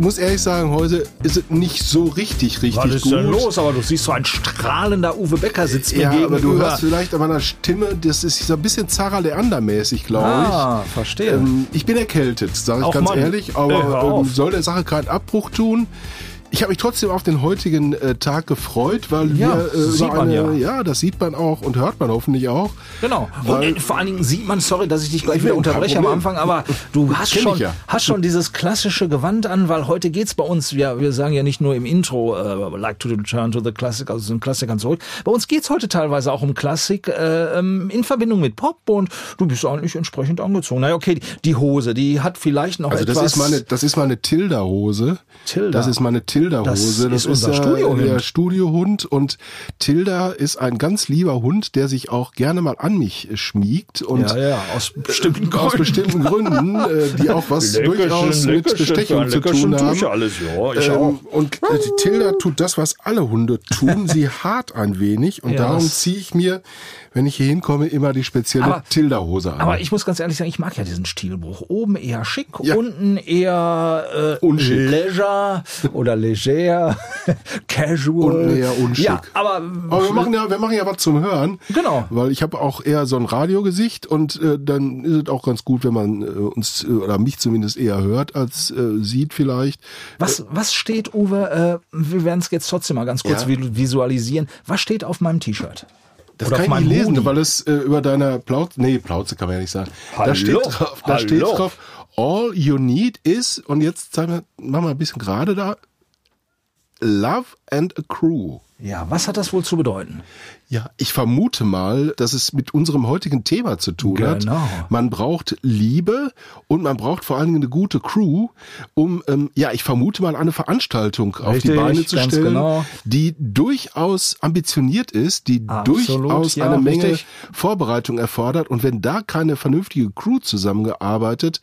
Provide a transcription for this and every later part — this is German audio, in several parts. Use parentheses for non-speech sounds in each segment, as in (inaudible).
muss ehrlich sagen, heute ist es nicht so richtig, richtig Was ist gut. denn los? Aber du siehst so ein strahlender Uwe Becker sitzt mir Ja, gegenüber. aber du hörst vielleicht an meiner Stimme, das ist so ein bisschen Zara Leander-mäßig, glaube Ah, ich. verstehe. Ähm, ich bin erkältet, sage ich Ach, ganz Mann. ehrlich, aber ähm, soll der Sache keinen Abbruch tun. Ich habe mich trotzdem auf den heutigen äh, Tag gefreut, weil Ja, wir äh, sieht man eine, ja. das sieht man auch und hört man hoffentlich auch. Genau. Und Weil- äh, vor allen Dingen sieht man, sorry, dass ich dich gleich wieder unterbreche am. Anfang, aber du hast schon, ja. hast schon dieses klassische Gewand an, weil heute geht's bei uns, ja, wir sagen ja nicht nur im Intro, äh, like to return to the classic, also zu den Klassikern zurück. Bei uns geht's heute teilweise auch um Klassik äh, ähm, in Verbindung mit Pop und du bist eigentlich entsprechend angezogen. Naja, okay, die, Hose, die hat vielleicht noch Also etwas... das ist meine, das ist meine Tilda-Hose. Tilda. Das ist meine Tilda-Hose. Das ist unser ja Studiohund. der Studiohund und Tilda ist ein ganz lieber Hund, der sich auch gerne mal an mich schmiegt und ja, ja, aus bestimmten Gründen. (laughs) aus bestimmten Gründen, äh, die auch was durchaus mit Bestechung zu tun haben. alles, ja, ich Ähm, und äh, Tilda tut das, was alle Hunde tun. (laughs) Sie hart ein wenig und Ja, darum das- ziehe ich mir, wenn ich hier hinkomme, immer die spezielle Tilda-Hose an. Aber ich muss ganz ehrlich sagen, ich mag ja diesen Stilbruch. Oben eher schick, unten eher äh, Unschick. leisure oder leger, (laughs) casual. Unten eher unschick. Ja, aber, Aber wir machen ja, wir machen ja was zum Hören. Genau. Weil ich habe auch eher so ein Radiogesicht und äh, dann ist es auch ganz gut, wenn man äh, uns äh, oder mich zumindest eher hört als äh, sieht vielleicht. was, was steht, Uwe, äh, wir werden es jetzt trotzdem mal ganz kurz Ja. vi- visualisieren. Was steht auf meinem T-Shirt? Das Oder kann ich nicht lesen, Hoodie? weil es äh, über deiner Plauze, nee, Plauze kann man ja nicht sagen. Hallo, da steht drauf, da hallo. steht drauf, all you need is, und jetzt sagen wir, machen wir ein bisschen gerade da, love and a crew. Ja, was hat das wohl zu bedeuten? Ja, ich vermute mal, dass es mit unserem heutigen Thema zu tun Genau. hat. Man braucht Liebe und man braucht vor allen Dingen eine gute Crew, um, ähm, ja, ich vermute mal, eine Veranstaltung auf Richtig, die Beine zu stellen, genau. die durchaus ambitioniert ist, die Absolut, durchaus ja, eine Menge richtig. Vorbereitung erfordert. Und wenn da keine vernünftige Crew zusammengearbeitet,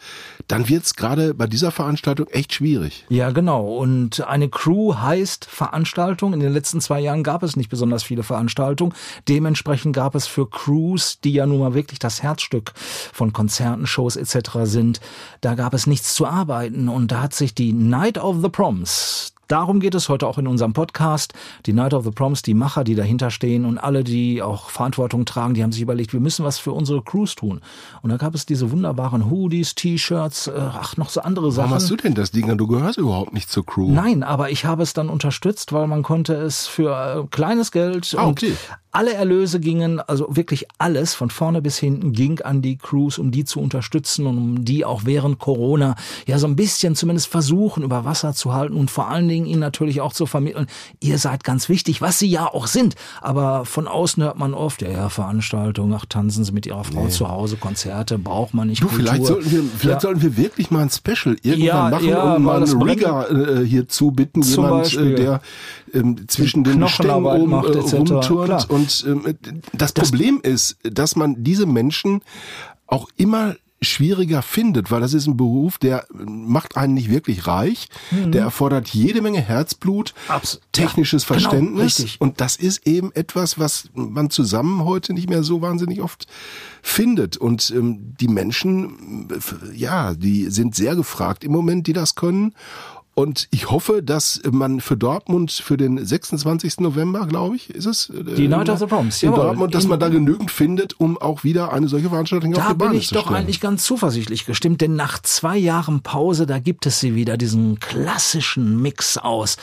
dann wird's gerade bei dieser Veranstaltung echt schwierig. Ja, genau. Und eine Crew heißt Veranstaltung. In den letzten zwei Jahren gab es nicht besonders viele Veranstaltungen. Dementsprechend gab es für Crews, die ja nun mal wirklich das Herzstück von Konzerten, Shows etc. sind, da gab es nichts zu arbeiten. Und da hat sich die Night of the Proms Darum geht es heute auch in unserem Podcast. Die Night of the Proms, die Macher, die dahinter stehen und alle, die auch Verantwortung tragen, die haben sich überlegt, wir müssen was für unsere Crews tun. Und da gab es diese wunderbaren Hoodies, T-Shirts, äh, ach, noch so andere Sachen. Warum hast du denn das Ding? Du gehörst überhaupt nicht zur Crew. Nein, aber ich habe es dann unterstützt, weil man konnte es für äh, kleines Geld Ah, und okay. alle Erlöse gingen, also wirklich alles von vorne bis hinten ging an die Crews, um die zu unterstützen und um die auch während Corona ja so ein bisschen zumindest versuchen über Wasser zu halten und vor allen Dingen ihnen natürlich auch zu vermitteln, ihr seid ganz wichtig, was sie ja auch sind. Aber von außen hört man oft, ja, ja, Veranstaltungen, ach, tanzen sie mit ihrer Frau zu Hause, Konzerte, braucht man nicht. Du, Kultur. vielleicht sollten wir, vielleicht Ja. sollten wir wirklich mal ein Special irgendwann Ja, machen ja, und mal das einen Rigger äh, hier zubitten, Zum jemand, Beispiel. äh, der ähm, zwischen den Stängen oben macht, äh, rumturnt. Und ähm, das, Problem ist, dass man diese Menschen auch immer schwieriger findet, weil das ist ein Beruf, der macht einen nicht wirklich reich, der erfordert jede Menge Herzblut, Mhm. Abs- technisches ja, genau, Verständnis richtig. und das ist eben etwas, was man zusammen heute nicht mehr so wahnsinnig oft findet. Und ähm, die Menschen, äh, ja, die sind sehr gefragt im Moment, die das können. Und ich hoffe, dass man für Dortmund für den 26. November, glaube ich, ist es? äh, Die Night of the Proms, in jawohl. Dortmund, dass In- man da genügend findet, um auch wieder eine solche Veranstaltung auf Da die Beine bin ich zu doch stellen. eigentlich ganz zuversichtlich gestimmt, denn nach zwei Jahren Pause, da gibt es sie wieder, diesen klassischen Mix aus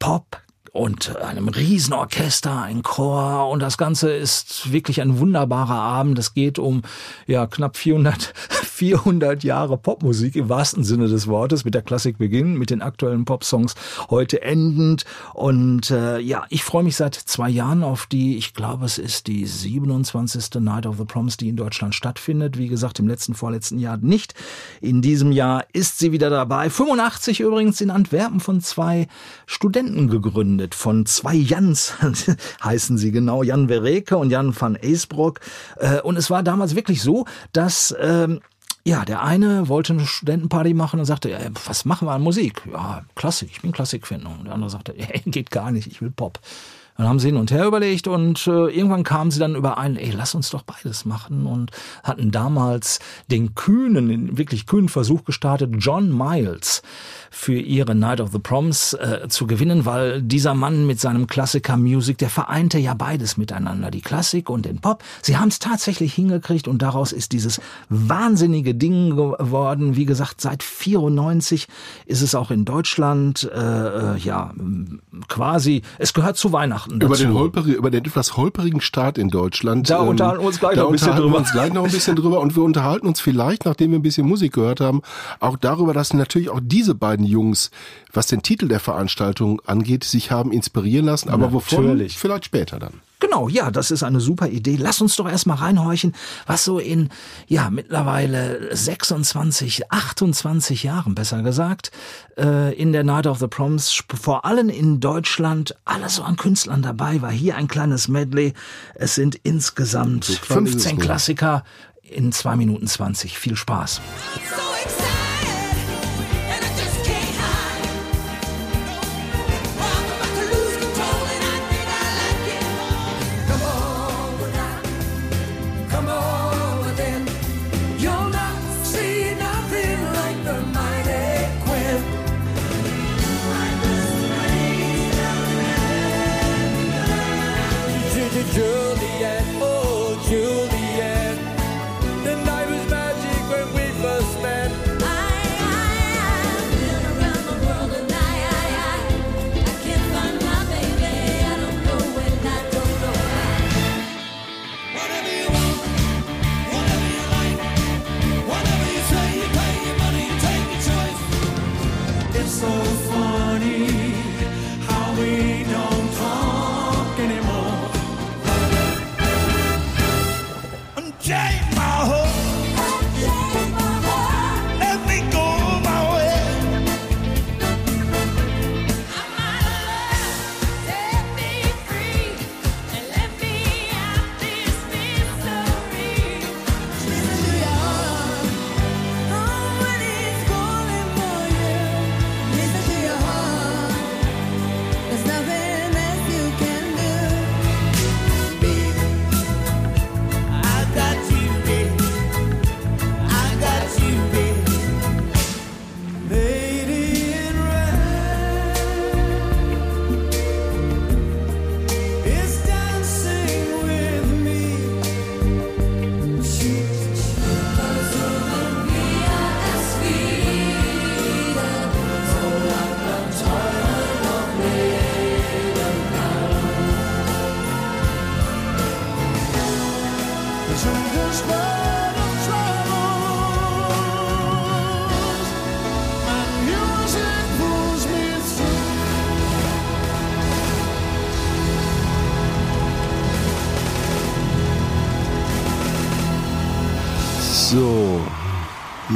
Pop, und einem Riesenorchester, ein Chor und das Ganze ist wirklich ein wunderbarer Abend. Es geht um ja knapp 400 400 Jahre Popmusik im wahrsten Sinne des Wortes, mit der Klassik beginnen, mit den aktuellen Popsongs heute endend. Und äh, ja, ich freue mich seit zwei Jahren auf die, ich glaube, es ist die 27. Night of the Proms, die in Deutschland stattfindet. Wie gesagt, im letzten, vorletzten Jahr nicht. In diesem Jahr ist sie wieder dabei. 85 übrigens in Antwerpen von zwei Studenten gegründet, von zwei Jans (laughs) heißen sie genau, Jan Verreke und Jan van Eesbrock. Äh, und es war damals wirklich so, dass ähm, ja, der eine wollte eine Studentenparty machen und sagte, ja, was machen wir an Musik? Ja, Klassik, ich bin Klassikfan. Und der andere sagte, ja, geht gar nicht, ich will Pop. Dann haben sie hin und her überlegt und äh, irgendwann kamen sie dann überein, ey, lass uns doch beides machen und hatten damals den kühnen, den wirklich kühnen Versuch gestartet, John Miles für ihre Night of the Proms äh, zu gewinnen, weil dieser Mann mit seinem Klassiker Music, der vereinte ja beides miteinander, die Klassik und den Pop. Sie haben es tatsächlich hingekriegt und daraus ist dieses wahnsinnige Ding geworden. Wie gesagt, seit 94 ist es auch in Deutschland äh, äh, ja quasi, es gehört zu Weihnachten dazu. Über den, holperi über den etwas holperigen Start in Deutschland. Da ähm, unterhalten wir uns gleich noch ein bisschen drüber. uns gleich noch ein bisschen drüber und wir unterhalten uns vielleicht, nachdem wir ein bisschen Musik gehört haben, auch darüber, dass natürlich auch diese beiden Jungs, was den Titel der Veranstaltung angeht, sich haben inspirieren lassen. Aber wovon? Natürlich. Vielleicht später dann. Genau, ja, das ist eine super Idee. Lass uns doch erstmal reinhorchen, was so in, ja, mittlerweile 26, 28 Jahren, besser gesagt, äh, in der Night of the Proms, vor allem in Deutschland, alles so an Künstlern dabei war. Hier ein kleines Medley. Es sind insgesamt so 15 Klassiker in zwei Minuten 20. Viel Spaß. So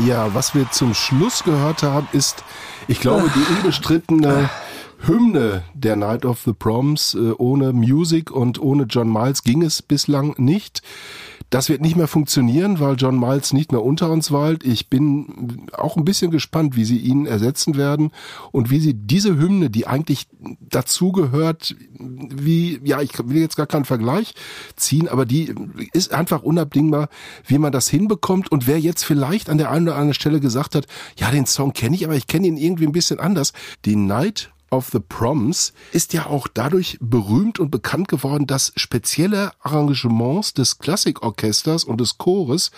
Ja, was wir zum Schluss gehört haben, ist, ich glaube, die (laughs) unbestrittene Hymne der Night of the Proms. Äh, ohne Music und ohne John Miles ging es bislang nicht. Das wird nicht mehr funktionieren, weil John Miles nicht mehr unter uns weilt. Ich bin auch ein bisschen gespannt, wie sie ihn ersetzen werden und wie sie diese Hymne, die eigentlich dazugehört, wie, ja, ich will jetzt gar keinen Vergleich ziehen, aber die ist einfach unabdingbar, wie man das hinbekommt und wer jetzt vielleicht an der einen oder anderen Stelle gesagt hat, ja, den Song kenne ich, aber ich kenne ihn irgendwie ein bisschen anders. Die Night of the Proms ist ja auch dadurch berühmt und bekannt geworden, dass spezielle Arrangements des Klassikorchesters und des Chores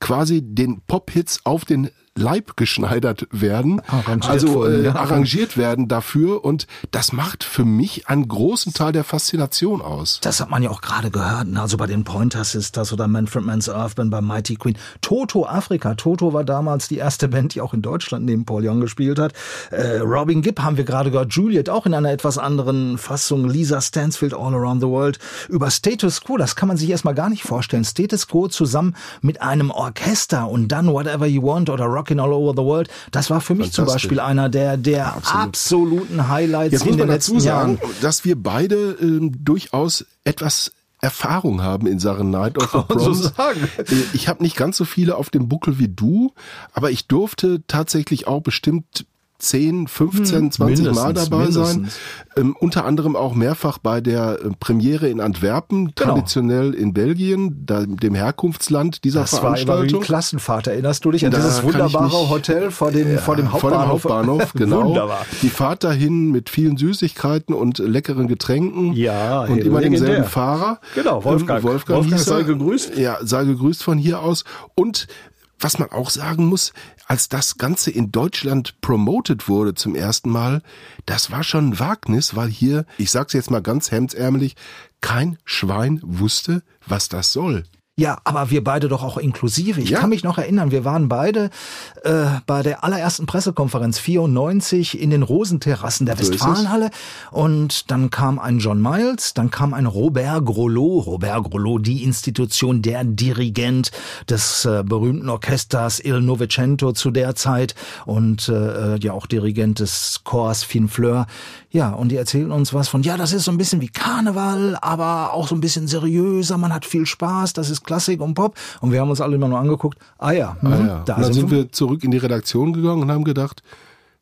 quasi den Pop-Hits auf den Leib geschneidert werden, Arrangiert also äh, ja. arrangiert werden dafür und das macht für mich einen großen Teil der Faszination aus. Das hat man ja auch gerade gehört, ne? also bei den Pointer Sisters oder Manfred Mann's Earthband bei Mighty Queen. Toto Afrika. Toto war damals die erste Band, die auch in Deutschland neben Paul Young gespielt hat. Äh, Robin Gibb haben wir gerade gehört. Juliet auch in einer etwas anderen Fassung. Lisa Stansfield All Around the World. Über Status Quo, das kann man sich erstmal gar nicht vorstellen. Status Quo zusammen mit einem Orchester und dann Whatever You Want oder Rockin' All Over the World. Das war für mich zum. Beispiel einer der, der absoluten Highlights Jetzt in muss den man letzten dazu sagen, Jahren. dass wir beide ähm, durchaus etwas Erfahrung haben in Sachen Night of (laughs) the man so. Äh, Ich habe nicht ganz so viele auf dem Buckel wie du, aber ich durfte tatsächlich auch bestimmt 10, 15, 20 Mal mindestens, dabei sein. mindestens. Ähm, unter anderem auch mehrfach bei der äh, Premiere in Antwerpen, Genau. traditionell in Belgien, da, dem Herkunftsland dieser Das war immer wie Veranstaltung. Klassenfahrt. Erinnerst du dich an Da dieses wunderbare Hotel vor dem, vor dem Vor dem Hauptbahnhof? Hauptbahnhof, (laughs) genau. Wunderbar. Die Fahrt dahin mit vielen Süßigkeiten und leckeren Getränken. Ja, und immer demselben Fahrer. Genau, Wolfgang. Ähm, Wolfgang, Wolfgang hieß er. sei gegrüßt. Ja, sei gegrüßt von hier aus. Und was man auch sagen muss, als das Ganze in Deutschland promoted wurde zum ersten Mal, das war schon ein Wagnis, weil hier, ich sag's jetzt mal ganz hemdsärmelig, kein Schwein wusste, was das soll. Ja, aber wir beide doch auch inklusive. Ich Ja. kann mich noch erinnern, wir waren beide äh, bei der allerersten Pressekonferenz 94 in den Rosenterrassen der So. Westfalenhalle und dann kam ein John Miles, dann kam ein Robert Grolot, Robert Grolot, die Institution, der Dirigent des äh, berühmten Orchesters Il Novecento zu der Zeit und äh, ja auch Dirigent des Chors Finfleur. Ja, und die erzählen uns was von, ja, das ist so ein bisschen wie Karneval, aber auch so ein bisschen seriöser, man hat viel Spaß, das ist Klassik und Pop. Und wir haben uns alle immer nur angeguckt, ah ja, hm, Ah ja. da und dann sind sind wir zurück in die Redaktion gegangen und haben gedacht,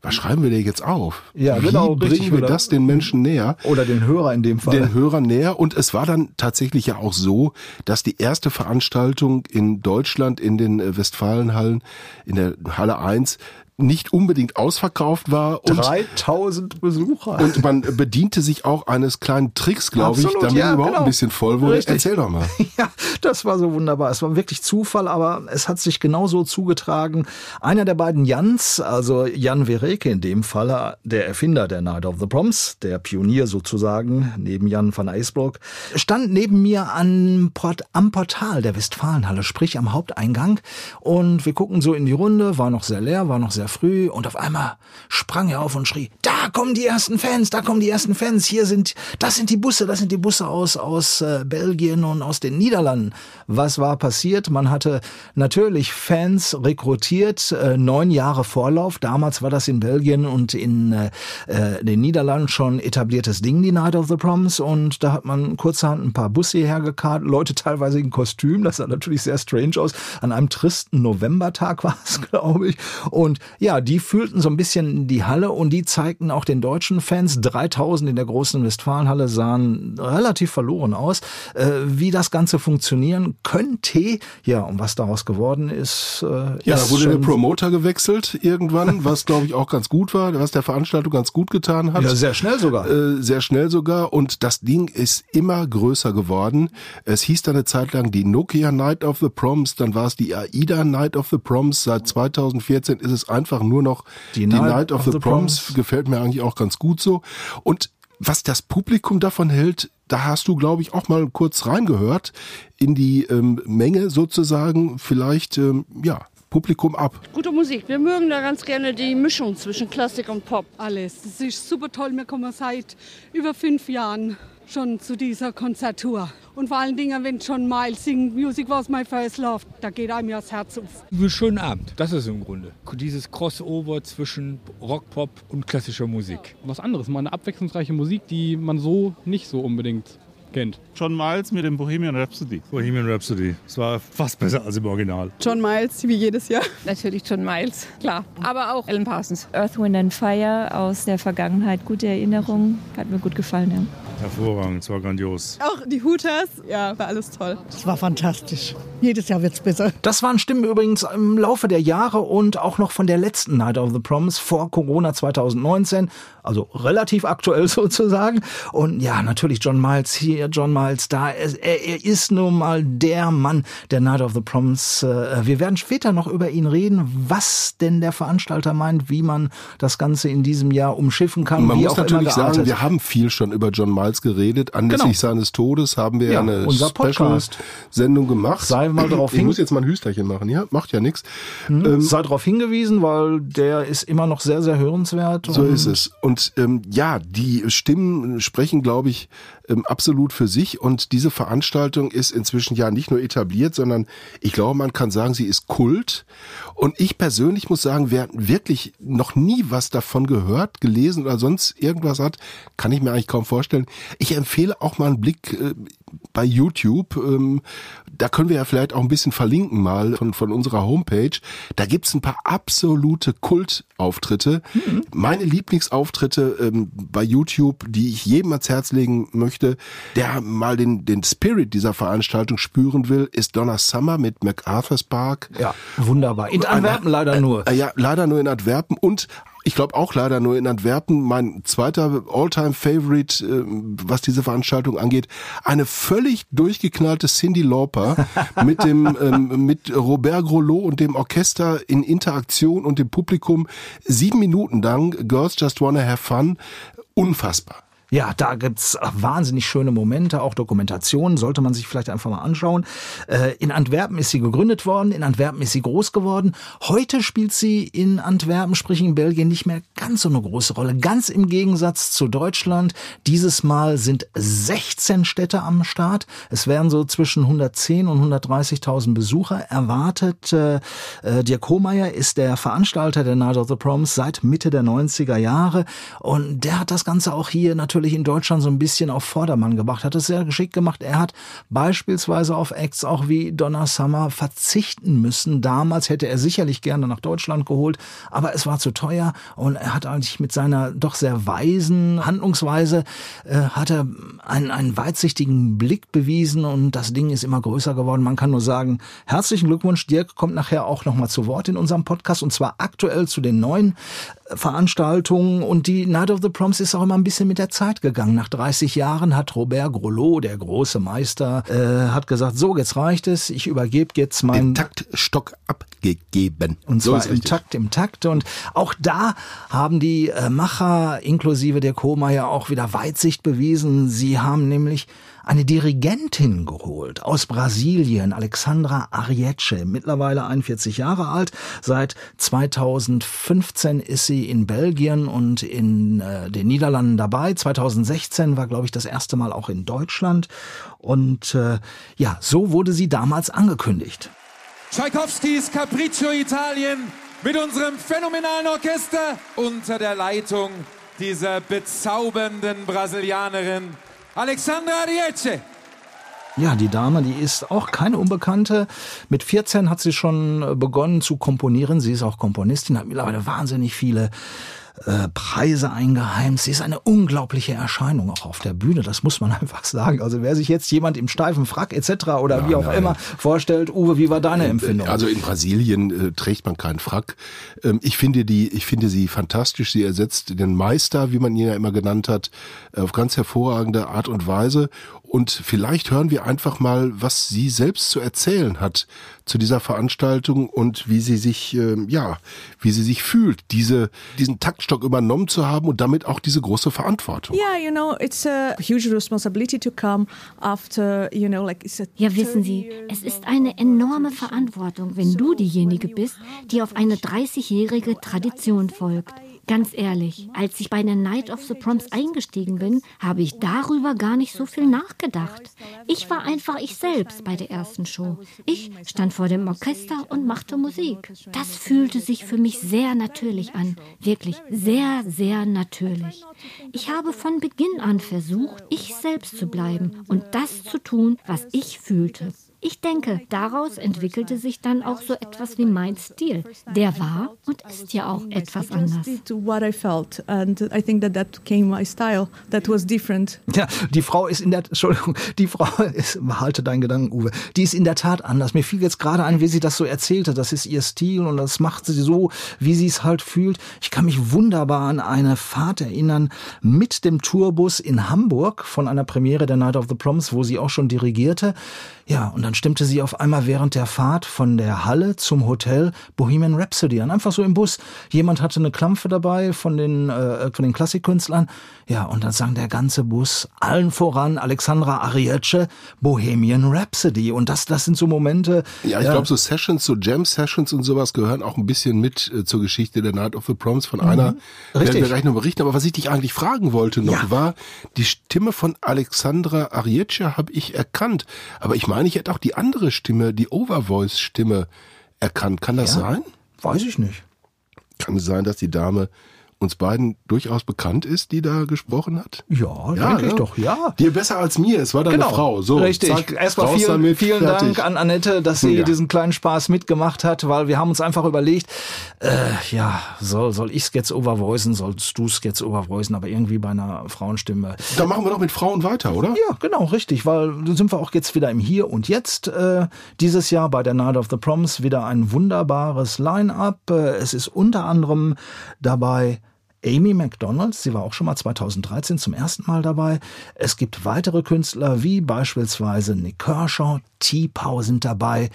was schreiben wir denn jetzt auf? Ja, Wie genau, bringen wir das den Menschen näher? Oder den Hörer in dem Fall. den Hörern näher. Und es war dann tatsächlich ja auch so, dass die erste Veranstaltung in Deutschland in den äh, Westfalenhallen, in der Halle 1, nicht unbedingt ausverkauft war. Und 3000 Besucher. und man bediente sich auch eines kleinen Tricks, glaube ich, damit ja, überhaupt genau. ein bisschen voll wurde. Richtig. Erzähl doch mal. (laughs) Ja, das war so wunderbar. Es war wirklich Zufall, aber es hat sich genauso zugetragen. Einer der beiden Jans, also Jan Vereke in dem Falle, der Erfinder der Night of the Proms, der Pionier sozusagen, neben Jan van Eisbrock, stand neben mir an Port, am Portal der Westfalenhalle, sprich am Haupteingang. Und wir gucken so in die Runde, war noch sehr leer, war noch sehr früh und auf einmal sprang er auf und schrie, da kommen die ersten Fans, da kommen die ersten Fans, hier sind, das sind die Busse, das sind die Busse aus, aus äh, Belgien und aus den Niederlanden. Was war passiert? Man hatte natürlich Fans rekrutiert, äh, neun Jahre Vorlauf. Damals war das in Belgien und in äh, äh, den Niederlanden schon etabliertes Ding, die Night of the Proms. Und da hat man kurzerhand ein paar Busse hergekarrt, Leute teilweise in Kostüm. Das sah natürlich sehr strange aus. An einem tristen Novembertag (laughs) war es, glaube ich. Und ja, die fühlten so ein bisschen die Halle und die zeigten auch den deutschen Fans. 3000 in der großen Westfalenhalle sahen relativ verloren aus. Äh, wie das Ganze funktionieren könnte, ja, und was daraus geworden ist, äh, Ja, ist da wurde der Promoter gewechselt irgendwann, (laughs) was glaube ich auch ganz gut war, was der Veranstaltung ganz gut getan hat. ja, sehr schnell sogar. Äh, sehr schnell sogar und das Ding ist immer größer geworden. Es hieß dann eine Zeit lang die Nokia Night of the Proms, dann war es die AIDA Night of the Proms. Seit 2014 ist es einfach nur noch die, Night, of, the, Proms. Gefällt mir eigentlich auch ganz gut so. Und was das Publikum davon hält, da hast du, glaube ich, auch mal kurz reingehört in die ähm, Menge sozusagen, vielleicht, ähm, ja, Publikum ab. Gute Musik. Wir mögen da ganz gerne die Mischung zwischen Klassik und Pop. alles. Das ist super toll. Wir kommen seit über fünf Jahren schon zu dieser Konzerttour. Und vor allen Dingen, wenn John Miles singt, Music was my first love, da geht einem ja das Herz auf. Einen schönen Abend, das ist im Grunde. Dieses Crossover zwischen Rock, Pop und klassischer Musik. was anderes, mal eine abwechslungsreiche Musik, die man so nicht so unbedingt kennt. John Miles mit dem Bohemian Rhapsody. Bohemian Rhapsody. Es war fast besser als im Original. John Miles, wie jedes Jahr. Natürlich John Miles, klar. Aber auch Alan Parsons. Earth, Wind and Fire aus der Vergangenheit. Gute Erinnerung, hat mir gut gefallen. Ja. Hervorragend, es war grandios. Auch die Hooters, ja, war alles toll. Es war fantastisch. Jedes Jahr wird es besser. Das waren Stimmen übrigens im Laufe der Jahre und auch noch von der letzten Night of the Proms vor Corona 2019. Also relativ aktuell (laughs) sozusagen. Und ja, natürlich John Miles hier, John Miles da. Er, er ist nun mal der Mann der Night of the Proms. Äh, wir werden später noch über ihn reden, was denn der Veranstalter meint, wie man das Ganze in diesem Jahr umschiffen kann. Man muss natürlich sagen, wir haben viel schon über John Miles geredet. Anlässlich Genau. seines Todes haben wir Ja, eine. Special-Sendung gemacht. Sei mal darauf ich hin- muss jetzt mal ein Hüsterchen machen, ja? Macht ja nichts. Hm, Ähm, sei darauf hingewiesen, weil der ist immer noch sehr, sehr hörenswert. So ist es. Und ähm, ja, die Stimmen sprechen, glaube ich, ähm, absolut für sich. Und diese Veranstaltung ist inzwischen ja nicht nur etabliert, sondern ich glaube, man kann sagen, sie ist Kult. Und ich persönlich muss sagen, wer wirklich noch nie was davon gehört, gelesen oder sonst irgendwas hat, kann ich mir eigentlich kaum vorstellen. Ich empfehle auch mal einen Blick äh, bei YouTube. Ähm, da können wir ja vielleicht auch ein bisschen verlinken mal von, von unserer Homepage. Da gibt's ein paar absolute Kultauftritte. Meine Lieblingsauftritte ähm, bei YouTube, die ich jedem ans Herz legen möchte, der mal den, den Spirit dieser Veranstaltung spüren will, ist Donna Summer mit MacArthur's Park. Ja, wunderbar. In Antwerpen leider nur. Äh, ja, leider nur in Antwerpen und ich glaube auch leider nur in Antwerpen. Mein zweiter All-Time-Favorite, äh, was diese Veranstaltung angeht, eine völlig durchgeknallte Cindy Lauper (laughs) mit dem ähm, mit Robert Grolot und dem Orchester in Interaktion und dem Publikum sieben Minuten lang. Girls Just Wanna Have Fun, unfassbar. Ja, da gibt's wahnsinnig schöne Momente, auch Dokumentationen, sollte man sich vielleicht einfach mal anschauen. Äh, In Antwerpen ist sie gegründet worden, in Antwerpen ist sie groß geworden. Heute spielt sie in Antwerpen, sprich in Belgien, nicht mehr ganz so eine große Rolle. Ganz im Gegensatz zu Deutschland. Dieses Mal sind 16 Städte am Start. Es werden so zwischen 110 und 130.000 Besucher erwartet. Äh, äh, Dirk Hohmeier ist der Veranstalter der Night of the Proms seit Mitte der 90er Jahre und der hat das Ganze auch hier natürlich in Deutschland so ein bisschen auf Vordermann gebracht, hat es sehr geschickt gemacht. Er hat beispielsweise auf Acts auch wie Donna Summer verzichten müssen. Damals hätte er sicherlich gerne nach Deutschland geholt, aber es war zu teuer und er hat eigentlich mit seiner doch sehr weisen Handlungsweise äh, hat er einen, einen weitsichtigen Blick bewiesen und das Ding ist immer größer geworden. Man kann nur sagen, herzlichen Glückwunsch. Dirk kommt nachher auch nochmal zu Wort in unserem Podcast und zwar aktuell zu den neuen Veranstaltungen und die Night of the Proms ist auch immer ein bisschen mit der Zeit gegangen. Nach 30 Jahren hat Robert Grolot, der große Meister, äh, hat gesagt, so, jetzt reicht es, ich übergebe jetzt meinen Den Taktstock abgegeben. und So zwar ist im richtig. Takt, im Takt. Und auch da haben die äh, Macher inklusive der Kohlmeier auch wieder Weitsicht bewiesen. Sie haben nämlich eine Dirigentin geholt aus Brasilien, Alexandra Arietje, mittlerweile 41 Jahre alt. Seit 2015 ist sie in Belgien und in äh, den Niederlanden dabei. 2016 war, glaube ich, das erste Mal auch in Deutschland. Und äh, ja, so wurde sie damals angekündigt. Tschaikowskis Capriccio Italien mit unserem phänomenalen Orchester unter der Leitung dieser bezaubernden Brasilianerin Alexandra Arietje. Ja, die Dame, die ist auch keine Unbekannte. Mit 14 hat sie schon begonnen zu komponieren. Sie ist auch Komponistin, hat mittlerweile wahnsinnig viele äh, Preise eingeheimst. Sie ist eine unglaubliche Erscheinung auch auf der Bühne, das muss man (laughs) einfach sagen. Also wer sich jetzt jemand im steifen Frack etc. oder wie auch nein. immer vorstellt, Uwe, wie war deine Empfindung? Also in Brasilien äh, trägt man keinen Frack. Ähm, ich finde die, ich finde sie fantastisch. Sie ersetzt den Meister, wie man ihn ja immer genannt hat, äh, auf ganz hervorragende Art und Weise. Und vielleicht hören wir einfach mal, was sie selbst zu erzählen hat zu dieser Veranstaltung und wie sie sich, ähm, ja, wie sie sich fühlt, diese, diesen Taktstock übernommen zu haben und damit auch diese große Verantwortung. Yeah, you know, it's a huge responsibility to come after, you know, like it's a Ja, wissen Sie, es ist eine enorme Verantwortung, wenn du diejenige bist, die auf eine 30-jährige Tradition folgt. Ganz ehrlich, als ich bei der Night of the Proms eingestiegen bin, habe ich darüber gar nicht so viel nachgedacht. Ich war einfach ich selbst bei der ersten Show. Ich stand vor dem Orchester und machte Musik. Das fühlte sich für mich sehr natürlich an. Wirklich sehr, sehr natürlich. Ich habe von Beginn an versucht, ich selbst zu bleiben und das zu tun, was ich fühlte. Ich denke, daraus entwickelte sich dann auch so etwas wie mein Stil. Der war und ist ja auch etwas anders. Ja, die Frau ist in der, Entschuldigung, die Frau (laughs) ist, halte deinen Gedanken, Uwe, die ist in der Tat anders. Mir fiel jetzt gerade ein, wie sie das so erzählte. Das ist ihr Stil und das macht sie so, wie sie es halt fühlt. Ich kann mich wunderbar an eine Fahrt erinnern mit dem Tourbus in Hamburg von einer Premiere der Night of the Proms, wo sie auch schon dirigierte. Ja, und dann stimmte sie auf einmal während der Fahrt von der Halle zum Hotel Bohemian Rhapsody an. Einfach so im Bus. Jemand hatte eine Klampfe dabei von den, äh, von den Klassikkünstlern. Ja, und dann sang der ganze Bus allen voran Alexandra Arietje Bohemian Rhapsody. Und das, das sind so Momente. Ja, ich ja, glaube, so Sessions, so Jam-Sessions und sowas gehören auch ein bisschen mit äh, zur Geschichte der Night of the Proms von einer. Mhm. Richtig. Werden wir gleich noch berichten. Aber was ich dich eigentlich fragen wollte noch, Ja. war, die Stimme von Alexandra Arietje habe ich erkannt. Aber ich meine, ich hätte auch die andere Stimme, die Overvoice-Stimme erkannt. Kann das Ja? sein? Weiß ich nicht. Kann es sein, dass die Dame uns beiden durchaus bekannt ist, die da gesprochen hat? Ja, denke ich ne? doch, ja. Dir besser als mir, es war deine Frau. So, Genau. Richtig. zack, Erstmal vielen, damit, vielen fertig. Dank an Annette, dass sie Ja. diesen kleinen Spaß mitgemacht hat, weil wir haben uns einfach überlegt, äh, ja, soll, soll ich jetzt overvoicen, sollst du es jetzt overvoicen, aber irgendwie bei einer Frauenstimme. Da machen wir doch mit Frauen weiter, oder? Ja, genau, richtig, weil sind wir auch jetzt wieder im Hier und Jetzt. Äh, dieses Jahr bei der Night of the Proms wieder ein wunderbares Line-up. Äh, es ist unter anderem dabei Amy McDonald, sie war auch schon mal 2013 zum ersten Mal dabei. Es gibt weitere Künstler wie beispielsweise Nick Kershaw, T-Pow sind dabei,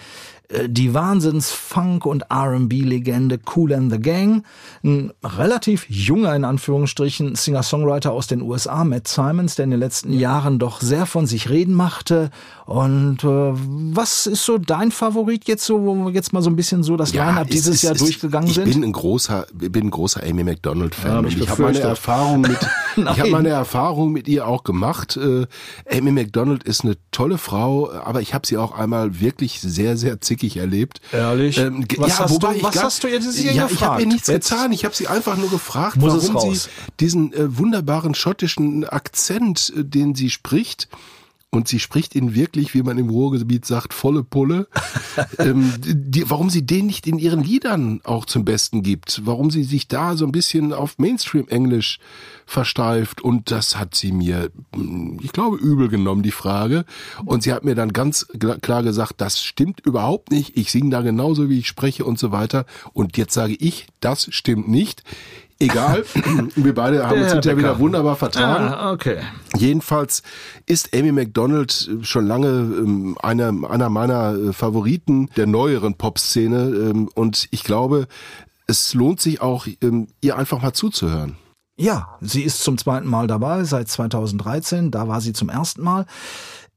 die Wahnsinns-Funk- und R&B-Legende Cool and the Gang, ein relativ junger, in Anführungsstrichen, Singer-Songwriter aus den USA, Matt Simons, der in den letzten Jahren doch sehr von sich reden machte. Und äh, was ist so dein Favorit jetzt so, wo wir jetzt mal so ein bisschen so das Line-Up es dieses ist- Jahr es- durchgegangen ich sind? bin ein großer, bin ein großer Amy McDonald Fan Ja, und ich ich habe meine. Erfahrung mit, (laughs) ich habe meine Erfahrung mit ihr auch gemacht. Äh, Amy McDonald ist eine tolle Frau, aber ich habe sie auch einmal wirklich sehr, sehr zickig erlebt. Ehrlich? Ähm, Was ja, hast wobei du- ich was glaub- hast du ihr Jahr Ja, ich habe ihr gefragt? nichts Jetzt- getan. Ich habe sie einfach nur gefragt, Muss warum sie diesen äh, wunderbaren schottischen Akzent, äh, den sie spricht, und sie spricht ihn wirklich, wie man im Ruhrgebiet sagt, volle Pulle. (laughs) ähm, die, warum sie den nicht in ihren Liedern auch zum Besten gibt, warum sie sich da so ein bisschen auf Mainstream-Englisch versteift und das hat sie mir, mh, ich glaube, übel genommen, die Frage. Und sie hat mir dann ganz klar gesagt, das stimmt überhaupt nicht, ich singe da genauso, wie ich spreche und so weiter. Und jetzt sage ich, das stimmt nicht. Egal, (clears throat) wir beide haben uns hinterher wieder wunderbar vertragen. Ah, okay. Jedenfalls ist Amy McDonald schon lange ähm, einer, einer meiner äh, Favoriten der neueren Popszene ähm, und ich glaube, es lohnt sich auch, ähm, ihr einfach mal zuzuhören. Ja, sie ist zum zweiten Mal dabei, seit 2013. Da war sie zum ersten Mal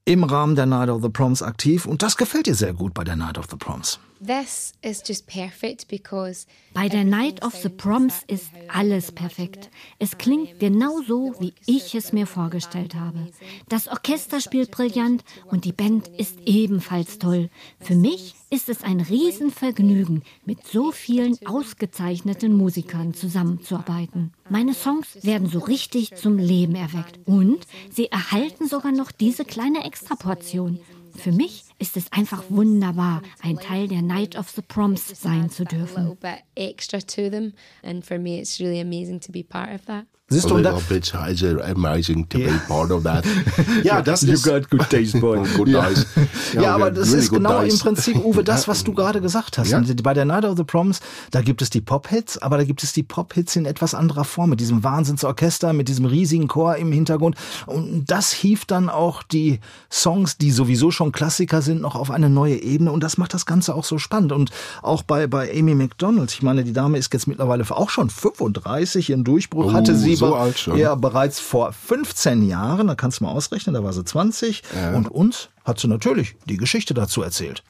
im Rahmen der Night of the Proms aktiv und das gefällt ihr sehr gut bei der Night of the Proms. This is just perfect because Bei der Night of the Proms ist alles perfekt. Es klingt genau so, wie ich es mir vorgestellt habe. Das Orchester spielt brillant und die Band ist ebenfalls toll. Für mich ist es ein Riesenvergnügen, mit so vielen ausgezeichneten Musikern zusammenzuarbeiten. Meine Songs werden so richtig zum Leben erweckt und sie erhalten sogar noch diese kleine Extraportion. Für mich ist es einfach wunderbar, ein Teil der Night of the Proms sein zu a little dürfen. bit extra to them, and for me, it's really amazing to be part of that. Siehst du, und da, bit amazing to be part of that. (laughs) Ja, das You ist got (laughs) good taste, boy. good Ja. nice. Ja, aber we got das really ist genau nice. im Prinzip, Uwe, das, was du (laughs) gerade gesagt hast. Ja. Bei der Night of the Proms, da gibt es die Pop-Hits, aber da gibt es die Pop-Hits in etwas anderer Form, mit diesem Wahnsinnsorchester, mit diesem riesigen Chor im Hintergrund. Und das hieft dann auch die Songs, die sowieso schon Klassiker sind, noch auf eine neue Ebene. Und das macht das Ganze auch so spannend. Und auch bei, bei Amy McDonald, ich meine, die Dame ist jetzt mittlerweile auch schon 35, ihren Durchbruch Oh, hatte sie so be-. Ja, bereits vor 15 Jahren, da kannst du mal ausrechnen, da war sie 20. Und uns hat sie natürlich die Geschichte dazu erzählt.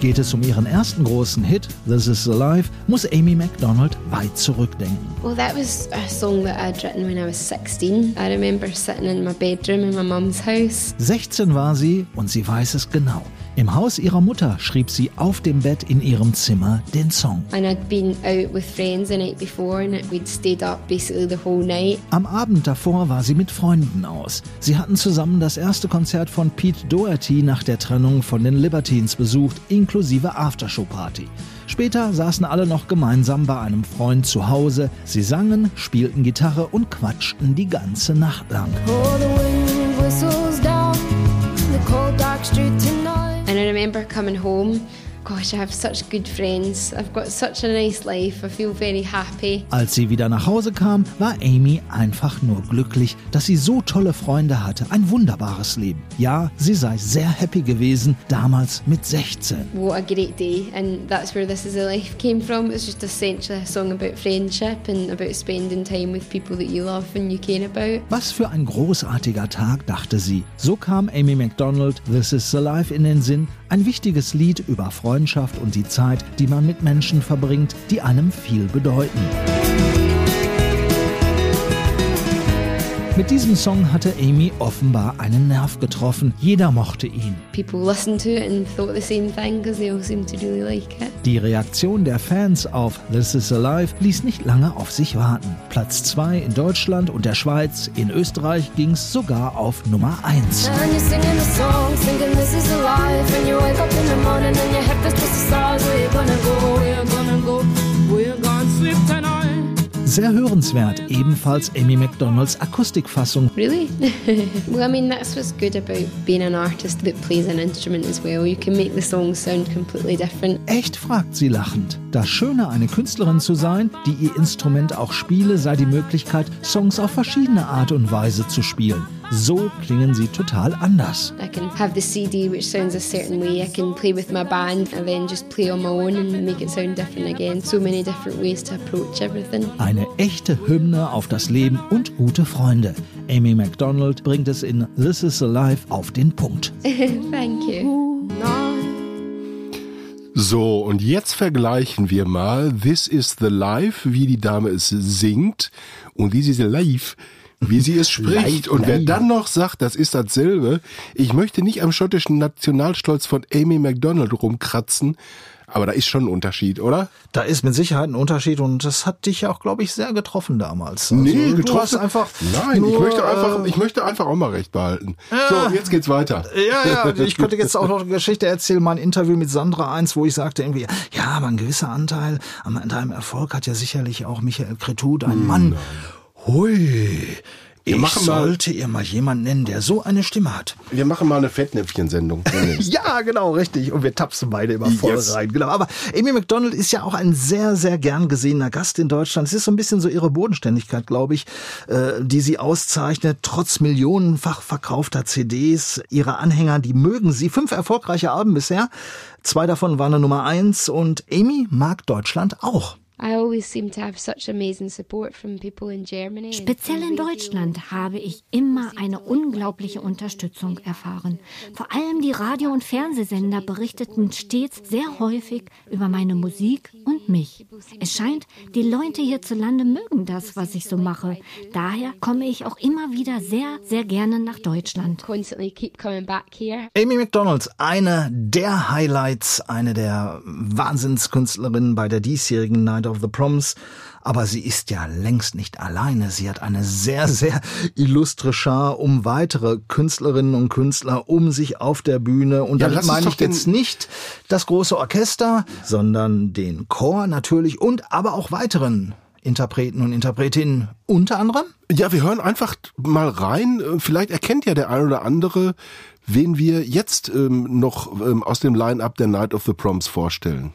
Geht es um ihren ersten großen Hit, This Is Alive, muss Amy McDonald weit zurückdenken. Well, that was a song that I'd written when I was 16. I remember sitting in my bedroom in my mum's house. 16 war sie und sie weiß es genau. Im Haus ihrer Mutter schrieb sie auf dem Bett in ihrem Zimmer den Song. And I'd been out with friends the night before and we'd stayed up basically the whole night. Am Abend davor war sie mit Freunden aus. Sie hatten zusammen das erste Konzert von Pete Doherty nach der Trennung von den Libertines besucht, inklusive Aftershow-Party. Später saßen alle noch gemeinsam bei einem Freund zu Hause. Sie sangen, spielten Gitarre und quatschten die ganze Nacht lang. Oh, remember coming home. Gosh, I have such good friends. I've got such a nice life. I feel very happy. Als sie wieder nach Hause kam, war Amy einfach nur glücklich, dass sie so tolle Freunde hatte. Ein wunderbares Leben. Ja, sie sei sehr happy gewesen, damals mit 16. What a great day. And that's where This Is a Life came from. It's just essentially a song about friendship and about spending time with people that you love and you care about. Was für ein großartiger Tag, dachte sie. So kam Amy MacDonald This Is the Life in den Sinn. Ein wichtiges Lied über Freundschaft und die Zeit, die man mit Menschen verbringt, die einem viel bedeuten. Mit diesem Song hatte Amy offenbar einen Nerv getroffen. Jeder mochte ihn. People listened to it and thought the same thing because they all seemed to really like it. Die Reaktion der Fans auf This Is Alive ließ nicht lange auf sich warten. Platz 2 in Deutschland und der Schweiz, in Österreich ging es sogar auf Nummer 1. And you're singing the song, thinking this is alive. And you wake up in the morning and your head feels just the stars. Where you gonna go? Gonna gonna tonight? Sehr hörenswert, ebenfalls Amy MacDonalds Akustikfassung. Really? (laughs) well, I mean, that's what's good about being an artist that plays an instrument as well. You can make the songs sound completely different. Echt, fragt sie lachend. Das Schöne, eine Künstlerin zu sein, die ihr Instrument auch spiele, sei die Möglichkeit, Songs auf verschiedene Art und Weise zu spielen. So klingen sie total anders. I can have the CD which sounds a certain way. I can play with my band and then just play on my own and make it sound different again. So many different ways to approach everything. Eine echte Hymne auf das Leben und gute Freunde. Amy MacDonald bringt es in This Is Alive auf den Punkt. (laughs) Thank you. So, und jetzt vergleichen wir mal This is the Life, wie die Dame es singt und This is the Life, wie sie es spricht. und wer dann noch sagt, das ist dasselbe, ich möchte nicht am schottischen Nationalstolz von Amy MacDonald rumkratzen, aber da ist schon ein Unterschied, oder? Da ist mit Sicherheit ein Unterschied und das hat dich ja auch, glaube ich, sehr getroffen damals. Also, nee, Du getroffen. hast einfach Nein, nur, ich möchte einfach, äh, ich möchte einfach auch mal recht behalten. Ja. So, jetzt geht's weiter. Ja, ja, ich könnte jetzt auch noch eine Geschichte erzählen, mein Interview mit Sandra 1, wo ich sagte irgendwie, ja, aber ein gewisser Anteil an deinem Erfolg hat ja sicherlich auch Michael Cretu, dein Mann. Hui, ich machen mal- sollte ihr mal jemanden nennen, der so eine Stimme hat. Wir machen mal eine Fettnäpfchensendung. (laughs) Ja, genau, richtig. Und wir tapsen beide immer voll Yes. rein. Genau. Aber Amy McDonald ist ja auch ein sehr, sehr gern gesehener Gast in Deutschland. Es ist so ein bisschen so ihre Bodenständigkeit, glaube ich, äh, die sie auszeichnet. Trotz millionenfach verkaufter CDs. Ihre Anhänger, die mögen sie. Fünf erfolgreiche Alben bisher. Zwei davon waren eine Nummer eins. Und Amy mag Deutschland auch. I always seem to have such amazing support from people in Germany. and Speziell in. Deutschland habe ich immer eine unglaubliche Unterstützung erfahren. Vor allem die Radio- und Fernsehsender berichteten stets sehr häufig über meine Musik und mich. Es scheint, die Leute hierzulande mögen das, was ich so mache. Daher komme ich auch immer wieder sehr, sehr gerne nach Deutschland. Constantly keep coming back here. Amy McDonald, eine der Highlights, eine der Wahnsinnskünstlerinnen bei der diesjährigen Night of the Proms. Aber sie ist ja längst nicht alleine. Sie hat eine sehr, sehr illustre Schar um weitere Künstlerinnen und Künstler um sich auf der Bühne. Und Ja, damit meine ich jetzt nicht das große Orchester, sondern den Chor natürlich und aber auch weiteren Interpreten und Interpretinnen. Unter anderem Ja, wir hören einfach mal rein. Äh, Vielleicht erkennt ja der ein oder andere, wen wir jetzt ähm, noch ähm, aus dem Line-Up der Night of the Proms vorstellen.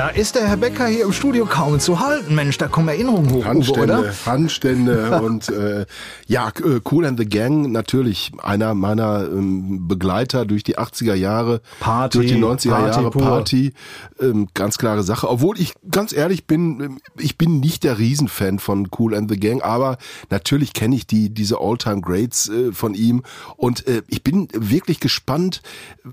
Da ist der Herr Becker hier im Studio kaum zu halten. Mensch, da kommen Erinnerungen hoch, Handstände, Uwe, oder? Handstände (laughs) und äh, ja, äh, Cool and the Gang natürlich einer meiner ähm, Begleiter durch die 80er Jahre, Party, durch die 90er Party Jahre pur. Party, ähm, ganz klare Sache. Obwohl ich ganz ehrlich bin, ähm, ich bin nicht der Riesenfan von Cool and the Gang, aber natürlich kenne ich die diese All-Time Greats äh, von ihm und äh, ich bin wirklich gespannt,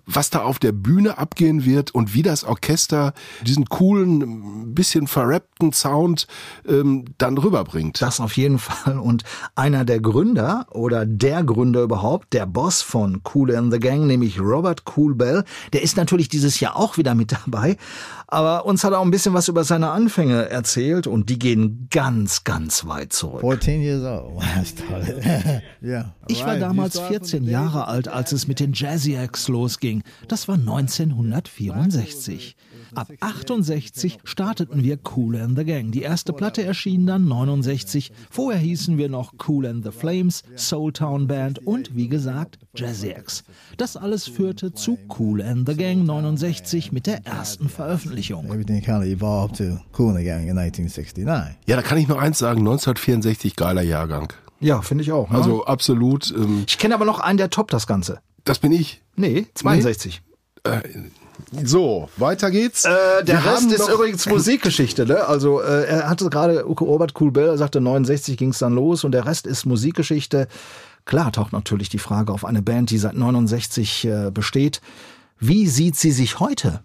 was da auf der Bühne abgehen wird und wie das Orchester diesen coolen, ein bisschen verrappten Sound ähm, dann rüberbringt. Das auf jeden Fall. Und einer der Gründer oder der Gründer überhaupt, der Boss von Cool and the Gang, nämlich Robert Cool Bell, der ist natürlich dieses Jahr auch wieder mit dabei. Aber uns hat er auch ein bisschen was über seine Anfänge erzählt und die gehen ganz, ganz weit zurück. 14 years old (laughs) yeah. (laughs) Ich war damals 14 Jahre alt, als es mit den Jazzy Acts losging. Das war 1964. Ab 68 starteten wir Cool and the Gang. Die erste Platte erschien dann 69. Vorher hießen wir noch Cool and the Flames, Soul Town Band und wie gesagt Jazzy Acts. Das alles führte zu Cool and the Gang 69 mit der ersten Veröffentlichung. Everything kind of evolved to Cool and the Gang in 1969. Ja, da kann ich nur eins sagen, 1964 geiler Jahrgang. Ja, finde ich auch. Ne? Also absolut. Ähm, ich kenne aber noch einen, der toppt das Ganze. Das bin ich. Nee, 62. Nee? Äh, so, weiter geht's. Äh, der Wir Rest ist übrigens Musikgeschichte. Ne? Also äh, er hatte gerade Robert Cool Bell, sagte 69 ging's dann los und der Rest ist Musikgeschichte. Klar taucht natürlich die Frage auf eine Band, die seit 69 äh, besteht. Wie sieht sie sich heute?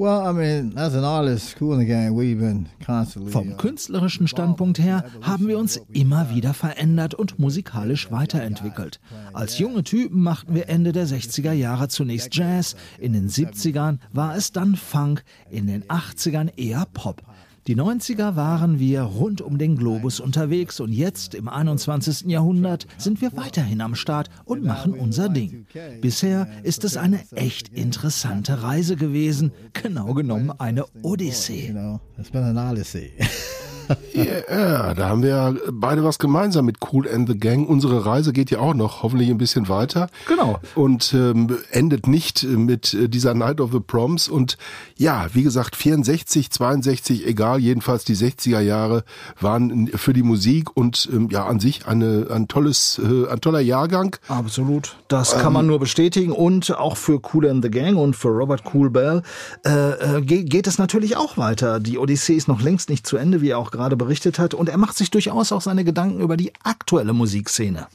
Well, I mean, as an artist, Cool and the Gang, we've been constantly. Vom künstlerischen Standpunkt her haben wir uns immer wieder verändert und musikalisch weiterentwickelt. Als junge Typen machten wir Ende der 60er Jahre zunächst Jazz, in den 70ern war es dann Funk, in den 80ern eher Pop. Die 90er waren wir rund um den Globus unterwegs und jetzt im 21. Jahrhundert sind wir weiterhin am Start und machen unser Ding. Bisher ist es eine echt interessante Reise gewesen, genau genommen eine Odyssee. (laughs) Ja, da haben wir beide was gemeinsam mit Cool and the Gang. Unsere Reise geht ja auch noch hoffentlich ein bisschen weiter. Genau. Und ähm, endet nicht mit äh, dieser Night of the Proms. Und ja, wie gesagt, 64, 62, egal, jedenfalls die 60er Jahre waren für die Musik und ähm, ja an sich eine, ein tolles, äh, ein toller Jahrgang. Absolut. Das kann man nur bestätigen und auch für Cool and the Gang und für Robert Cool Bell äh, äh, geht, geht es natürlich auch weiter. Die Odyssee ist noch längst nicht zu Ende, wie er auch gerade berichtet hat und er macht sich durchaus auch seine Gedanken über die aktuelle Musikszene.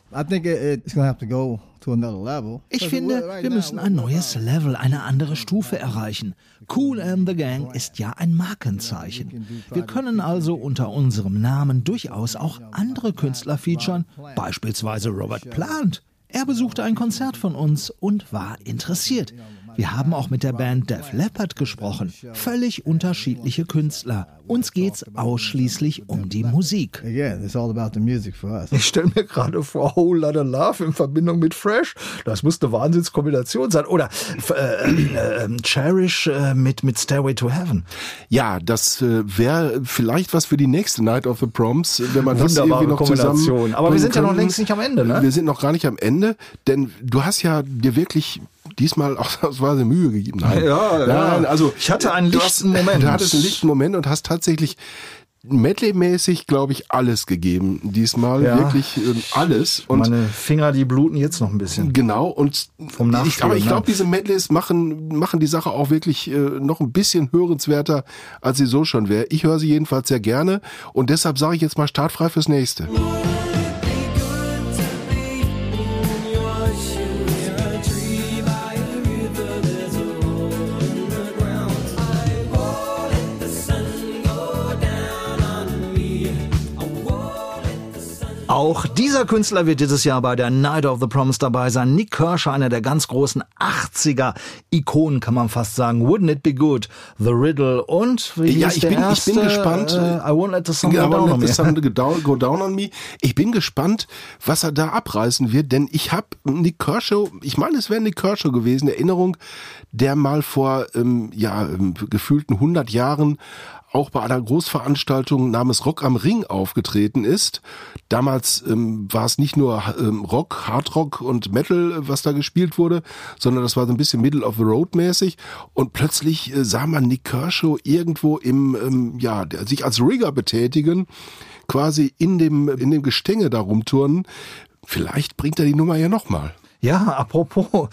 Ich finde, wir müssen ein neues Level, eine andere Stufe erreichen. Cool and the Gang ist ja ein Markenzeichen. Wir können also unter unserem Namen durchaus auch andere Künstler featuren, beispielsweise Robert Plant. Er besuchte ein Konzert von uns und war interessiert. Wir haben auch mit der Band Def Leppard gesprochen. Völlig unterschiedliche Künstler. Uns geht's ausschließlich um die Musik. Again, it's all about the music for us. Ich stelle mir gerade vor, Whole Lotta Love in Verbindung mit Fresh. Das muss eine Wahnsinnskombination sein. Oder äh, äh, äh, Cherish äh, mit, mit Stairway to Heaven. Ja, das äh, wäre vielleicht was für die nächste Night of the Proms, wenn man das Wunderbare irgendwie noch zusammen. Aber wir sind ja noch längst nicht am Ende, ne? Wir sind noch gar nicht am Ende, denn du hast ja dir wirklich diesmal (laughs) ausnahmsweise Mühe gegeben. Nein, Ja, ja. Nein, also Ich hatte einen lichten Moment. Du hattest einen lichten Moment und hast tatsächlich Medley-mäßig, glaube ich, alles gegeben. Diesmal Ja. wirklich ähm, alles. Und Meine Finger, die bluten jetzt noch ein bisschen. Genau, und Vom ich, aber ich ne? glaube, diese Medleys machen, machen die Sache auch wirklich äh, noch ein bisschen hörenswerter, als sie so schon wäre. Ich höre sie jedenfalls sehr gerne und deshalb sage ich jetzt mal startfrei fürs nächste. Auch dieser Künstler wird dieses Jahr bei der Night of the Proms dabei sein. Nick Kershaw, einer der ganz großen 80er-Ikonen, kann man fast sagen. Wouldn't it be good? The Riddle und wie Ja, ich der bin, erste? ich bin gespannt. Äh, I won't let the sun go down on let the me. sun (laughs) go down, go down on me. Ich bin gespannt, was er da abreißen wird, denn ich habe Nick Kershaw, ich meine, es wäre Nick Kershaw gewesen, Erinnerung, der mal vor ähm, ja ähm, gefühlten 100 Jahren auch bei einer Großveranstaltung namens Rock am Ring aufgetreten ist. Damals ähm, war es nicht nur ähm, Rock, Hardrock und Metal, was da gespielt wurde, sondern das war so ein bisschen Middle of the Road mäßig. Und plötzlich äh, sah man Nick Kershaw irgendwo im, ähm, ja, der, sich als Rigger betätigen, quasi in dem, in dem Gestänge da rumturnen. Vielleicht bringt er die Nummer ja nochmal. Ja, apropos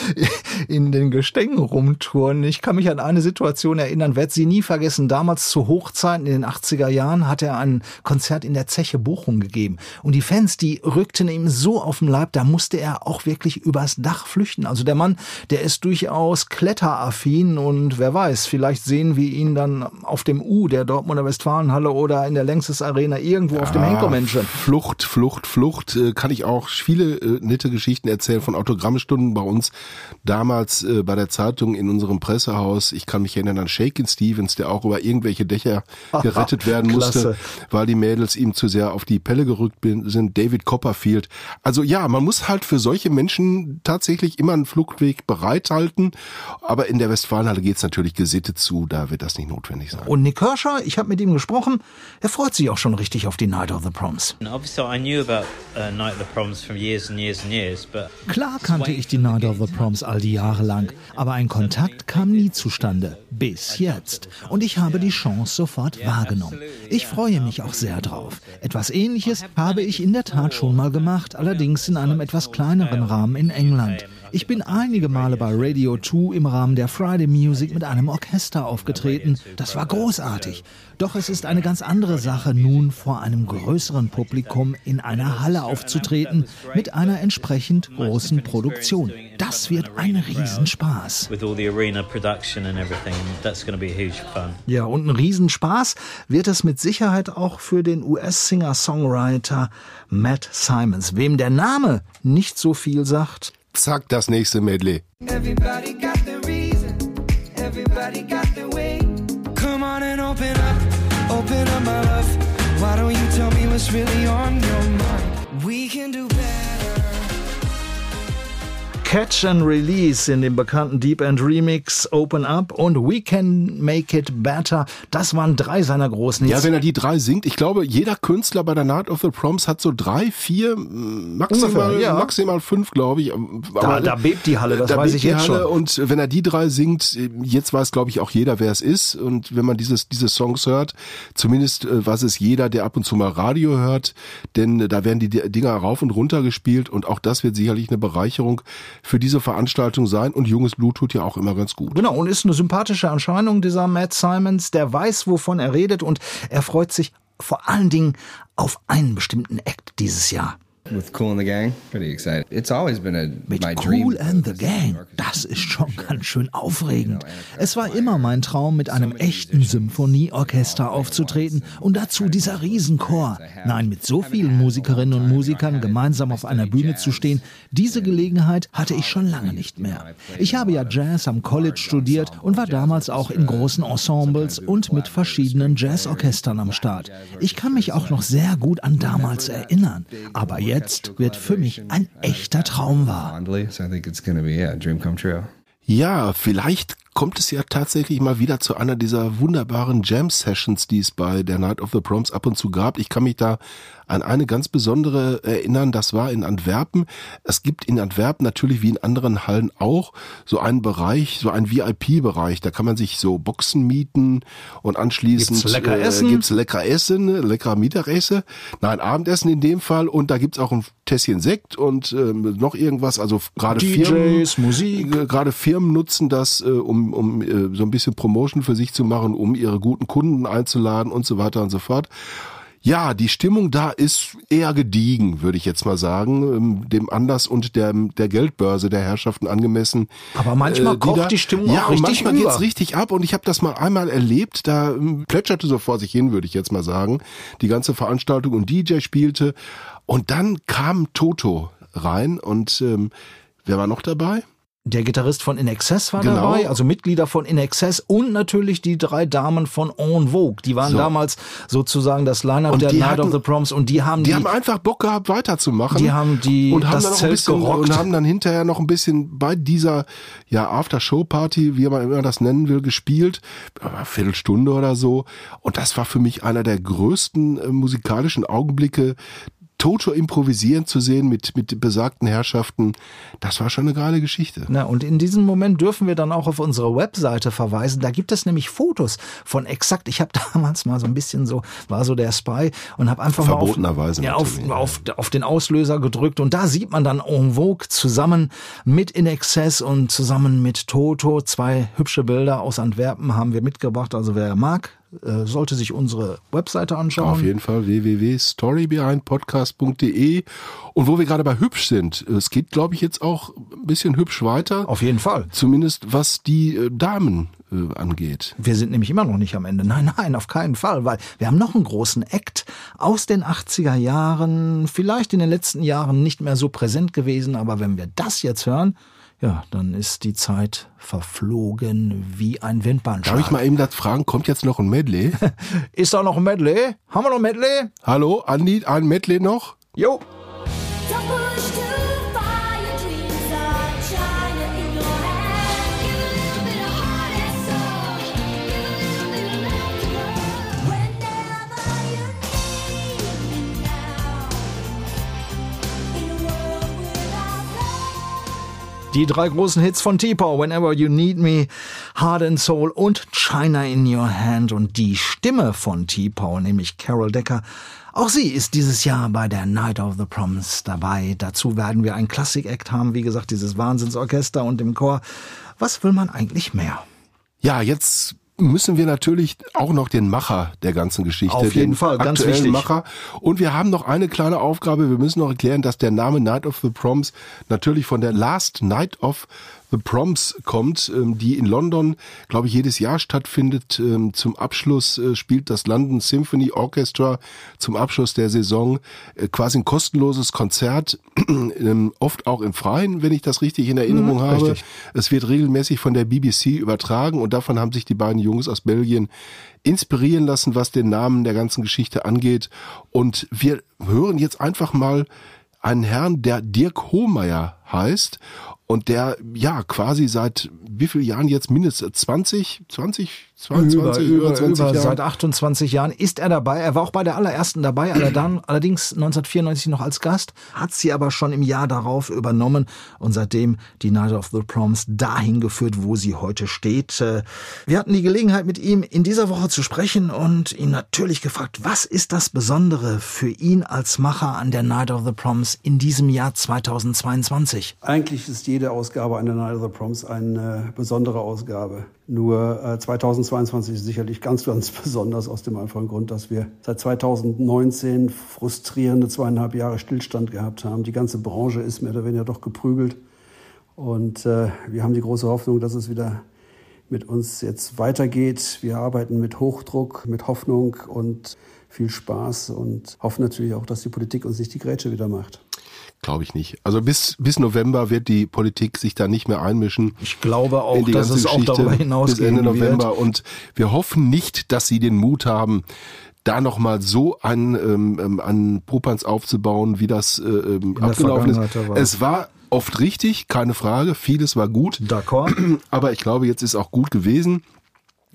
(laughs) in den Gestängen rumtouren. Ich kann mich an eine Situation erinnern, werde sie nie vergessen. Damals zu Hochzeiten in den 80er Jahren hat er ein Konzert in der Zeche Bochum gegeben. Und die Fans, die rückten ihm so auf den Leib, da musste er auch wirklich übers Dach flüchten. Also der Mann, der ist durchaus kletteraffin und wer weiß, vielleicht sehen wir ihn dann auf dem U der Dortmunder Westfalenhalle oder in der Längstes Arena irgendwo ja, auf dem Henkermenschen. Flucht, Flucht, Flucht. Äh, kann ich auch viele äh, nette Geschichten erzählen erzählen von Autogrammstunden bei uns damals äh, bei der Zeitung in unserem Pressehaus. Ich kann mich erinnern an Shakin Stevens, der auch über irgendwelche Dächer (laughs) gerettet werden musste, weil die Mädels ihm zu sehr auf die Pelle gerückt sind. David Copperfield. Also ja, man muss halt für solche Menschen tatsächlich immer einen Fluchtweg bereithalten. Aber in der Westfalenhalle geht es natürlich gesittet zu, da wird das nicht notwendig sein. Und Nick Kershaw, ich habe mit ihm gesprochen, er freut sich auch schon richtig auf die Night of the Proms. Obviously I knew about uh, Night of the Proms from years and years and years, but Klar kannte ich die the Proms all die Jahre lang, aber ein Kontakt kam nie zustande. Bis jetzt. Und ich habe die Chance sofort wahrgenommen. Ich freue mich auch sehr drauf. Etwas ähnliches habe ich in der Tat schon mal gemacht, allerdings in einem etwas kleineren Rahmen in England. Ich bin einige Male bei Radio 2 im Rahmen der Friday Music mit einem Orchester aufgetreten. Das war großartig. Doch es ist eine ganz andere Sache, nun vor einem größeren Publikum in einer Halle aufzutreten mit einer entsprechend großen Produktion. Das wird ein Riesenspaß. Ja, und ein Riesenspaß wird es mit Sicherheit auch für den US-Singer-Songwriter Matt Simons, wem der Name nicht so viel sagt. Zack, das nächste Medley. Everybody got the reason, everybody got the way. Come on and open up, open up my love. Why don't you tell me what's really on your mind? We can do Catch and Release in dem bekannten Deep End Remix Open Up und We Can Make It Better. Das waren drei seiner großen Hits. Ja, wenn er die drei singt, ich glaube, jeder Künstler bei der Night of the Proms hat so drei, vier, maximal, Ungefähr, ja. maximal fünf, glaube ich. Aber da, da bebt die Halle, das weiß ich jetzt Halle schon. Und wenn er die drei singt, jetzt weiß, glaube ich, auch jeder, wer es ist. Und wenn man dieses, diese Songs hört, zumindest äh, weiß es jeder, der ab und zu mal Radio hört, denn da werden die Dinger rauf und runter gespielt und auch das wird sicherlich eine Bereicherung für diese Veranstaltung sein und junges Blut tut ja auch immer ganz gut. Genau, und ist eine sympathische Erscheinung dieser Matt Simons, der weiß, wovon er redet und er freut sich vor allen Dingen auf einen bestimmten Act dieses Jahr. With Cool and the Gang, pretty excited. It's always been a, Mit my Cool and the Gang, das ist schon ganz schön aufregend. Es war immer mein Traum, mit einem echten Symphonieorchester aufzutreten und dazu dieser Riesenchor. Nein, mit so vielen Musikerinnen und Musikern gemeinsam auf einer Bühne zu stehen, diese Gelegenheit hatte ich schon lange nicht mehr. Ich habe ja Jazz am College studiert und war damals auch in großen Ensembles und mit verschiedenen Jazzorchestern am Start. Ich kann mich auch noch sehr gut an damals erinnern. Aber jetzt jetzt wird für mich ein echter Traum wahr. Ja, vielleicht kommt es ja tatsächlich mal wieder zu einer dieser wunderbaren Jam-Sessions, die es bei der Night of the Proms ab und zu gab. Ich kann mich da an eine ganz besondere erinnern, das war in Antwerpen. Es gibt in Antwerpen natürlich wie in anderen Hallen auch so einen Bereich, so einen VIP-Bereich. Da kann man sich so Boxen mieten und anschließend gibt's lecker Essen, äh, gibt's lecker Essen, lecker Mittagessen, nein Abendessen in dem Fall und da gibt's auch ein Tässchen Sekt und ähm, noch irgendwas. Also gerade Firmen, Musik, äh, gerade Firmen nutzen das, äh, um um, äh, so ein bisschen Promotion für sich zu machen, um ihre guten Kunden einzuladen und so weiter und so fort. Ja, die Stimmung da ist eher gediegen, würde ich jetzt mal sagen, ähm, dem Anlass und der, der Geldbörse der Herrschaften angemessen. Aber manchmal äh, die kocht da, die Stimmung ja, auch richtig manchmal über. geht's richtig ab und ich habe das mal einmal erlebt, da ähm, plätscherte so vor sich hin, würde ich jetzt mal sagen, die ganze Veranstaltung und DJ spielte und dann kam Toto rein und ähm, wer war noch dabei? Der Gitarrist von In Excess war Genau. dabei, also Mitglieder von In Excess und natürlich die drei Damen von En Vogue. Die waren So. damals sozusagen das Line-Up der die Night hatten- of the Proms und die haben Die haben einfach Bock gehabt, weiterzumachen. Die haben die- und haben das dann noch ein Zelt bisschen gerockt. und haben dann hinterher noch ein bisschen bei dieser ja After-Show-Party, wie man immer das nennen will, gespielt, eine Viertelstunde oder so. Und das war für mich einer der größten äh, musikalischen Augenblicke. Toto improvisieren zu sehen mit, mit besagten Herrschaften, das war schon eine geile Geschichte. Na, und in diesem Moment dürfen wir dann auch auf unsere Webseite verweisen. Da gibt es nämlich Fotos von exakt. Ich habe (laughs) damals mal so ein bisschen so, war so der Spy und habe einfach mal auf, Verbotenerweise ja, auf, auf, auf den Auslöser gedrückt und da sieht man dann En Vogue zusammen mit In Excess und zusammen mit Toto. Zwei hübsche Bilder aus Antwerpen haben wir mitgebracht. Also wer mag, sollte sich unsere Webseite anschauen. Auf jeden Fall www.storybehindpodcast.de und wo wir gerade bei hübsch sind, es geht glaube ich jetzt auch ein bisschen hübsch weiter. Auf jeden Fall. Zumindest was die äh, Damen äh, angeht. Wir sind nämlich immer noch nicht am Ende. (laughs) Nein, nein, auf keinen Fall, weil wir haben noch einen großen Act aus den 80er Jahren, vielleicht in den letzten Jahren nicht mehr so präsent gewesen, aber wenn wir das jetzt hören, ja, dann ist die Zeit verflogen wie ein Windbahnschlag. Darf ich mal eben das fragen, kommt jetzt noch ein Medley? (laughs) Ist da noch ein Medley? Haben wir noch ein Medley? Hallo, Andi, ein Medley noch? Jo. Die drei großen Hits von T-Pow, Whenever You Need Me, Heart and Soul und China in Your Hand. Und die Stimme von T-Pow, nämlich Carol Decker, auch sie ist dieses Jahr bei der Night of the Proms dabei. Dazu werden wir ein Klassik-Act haben, wie gesagt, dieses Wahnsinnsorchester und im Chor. Was will man eigentlich mehr? Ja, jetzt müssen wir natürlich auch noch den Macher der ganzen Geschichte, Auf jeden den Fall, ganz aktuellen wichtig. Macher. Und wir haben noch eine kleine Aufgabe. Wir müssen noch erklären, dass der Name Night of the Proms natürlich von der Last Night of the Proms kommt, ähm, die in London, glaube ich, jedes Jahr stattfindet. Ähm, Zum Abschluss äh, spielt das London Symphony Orchestra zum Abschluss der Saison äh, quasi ein kostenloses Konzert, (clears throat) ähm, oft auch im Freien, wenn ich das richtig in Erinnerung Mhm, habe. richtig. Es wird regelmäßig von der BBC übertragen und davon haben sich die beiden Jungs aus Belgien inspirieren lassen, was den Namen der ganzen Geschichte angeht. Und wir hören jetzt einfach mal einen Herrn, der Dirk Hohmeier heißt und der ja quasi seit wie vielen Jahren jetzt? Mindestens 20, 20, 22, über, über, 20 über, Jahren? seit 28 Jahren ist er dabei. Er war auch bei der allerersten dabei, (clears throat) allerdings, allerdings 1994 noch als Gast, hat sie aber schon im Jahr darauf übernommen und seitdem die Night of the Proms dahin geführt, wo sie heute steht. Äh, Wir hatten die Gelegenheit, mit ihm in dieser Woche zu sprechen und ihn natürlich gefragt, was ist das Besondere für ihn als Macher an der Night of the Proms in diesem Jahr 2022? Eigentlich ist jede Ausgabe einer Night of the Proms eine besondere Ausgabe. Nur äh, 2022 ist sicherlich ganz, ganz besonders aus dem einfachen Grund, dass wir seit 2019 frustrierende zweieinhalb Jahre Stillstand gehabt haben. Die ganze Branche ist mehr oder weniger doch geprügelt. Und äh, wir haben die große Hoffnung, dass es wieder mit uns jetzt weitergeht. Wir arbeiten mit Hochdruck, mit Hoffnung und viel Spaß und hoffen natürlich auch, dass die Politik uns nicht die Grätsche wieder macht. Glaube ich nicht. Also bis, bis November wird die Politik sich da nicht mehr einmischen. Ich glaube auch, dass es auch Geschichte darüber bis hinausgehen Ende November. wird. Und wir hoffen nicht, dass sie den Mut haben, da nochmal so einen, ähm, ähm, einen Popanz aufzubauen, wie das äh, ähm, abgelaufen ist. War. Es war oft richtig, keine Frage. Vieles war gut. D'accord. (clears throat) Aber ich glaube, jetzt ist auch gut gewesen.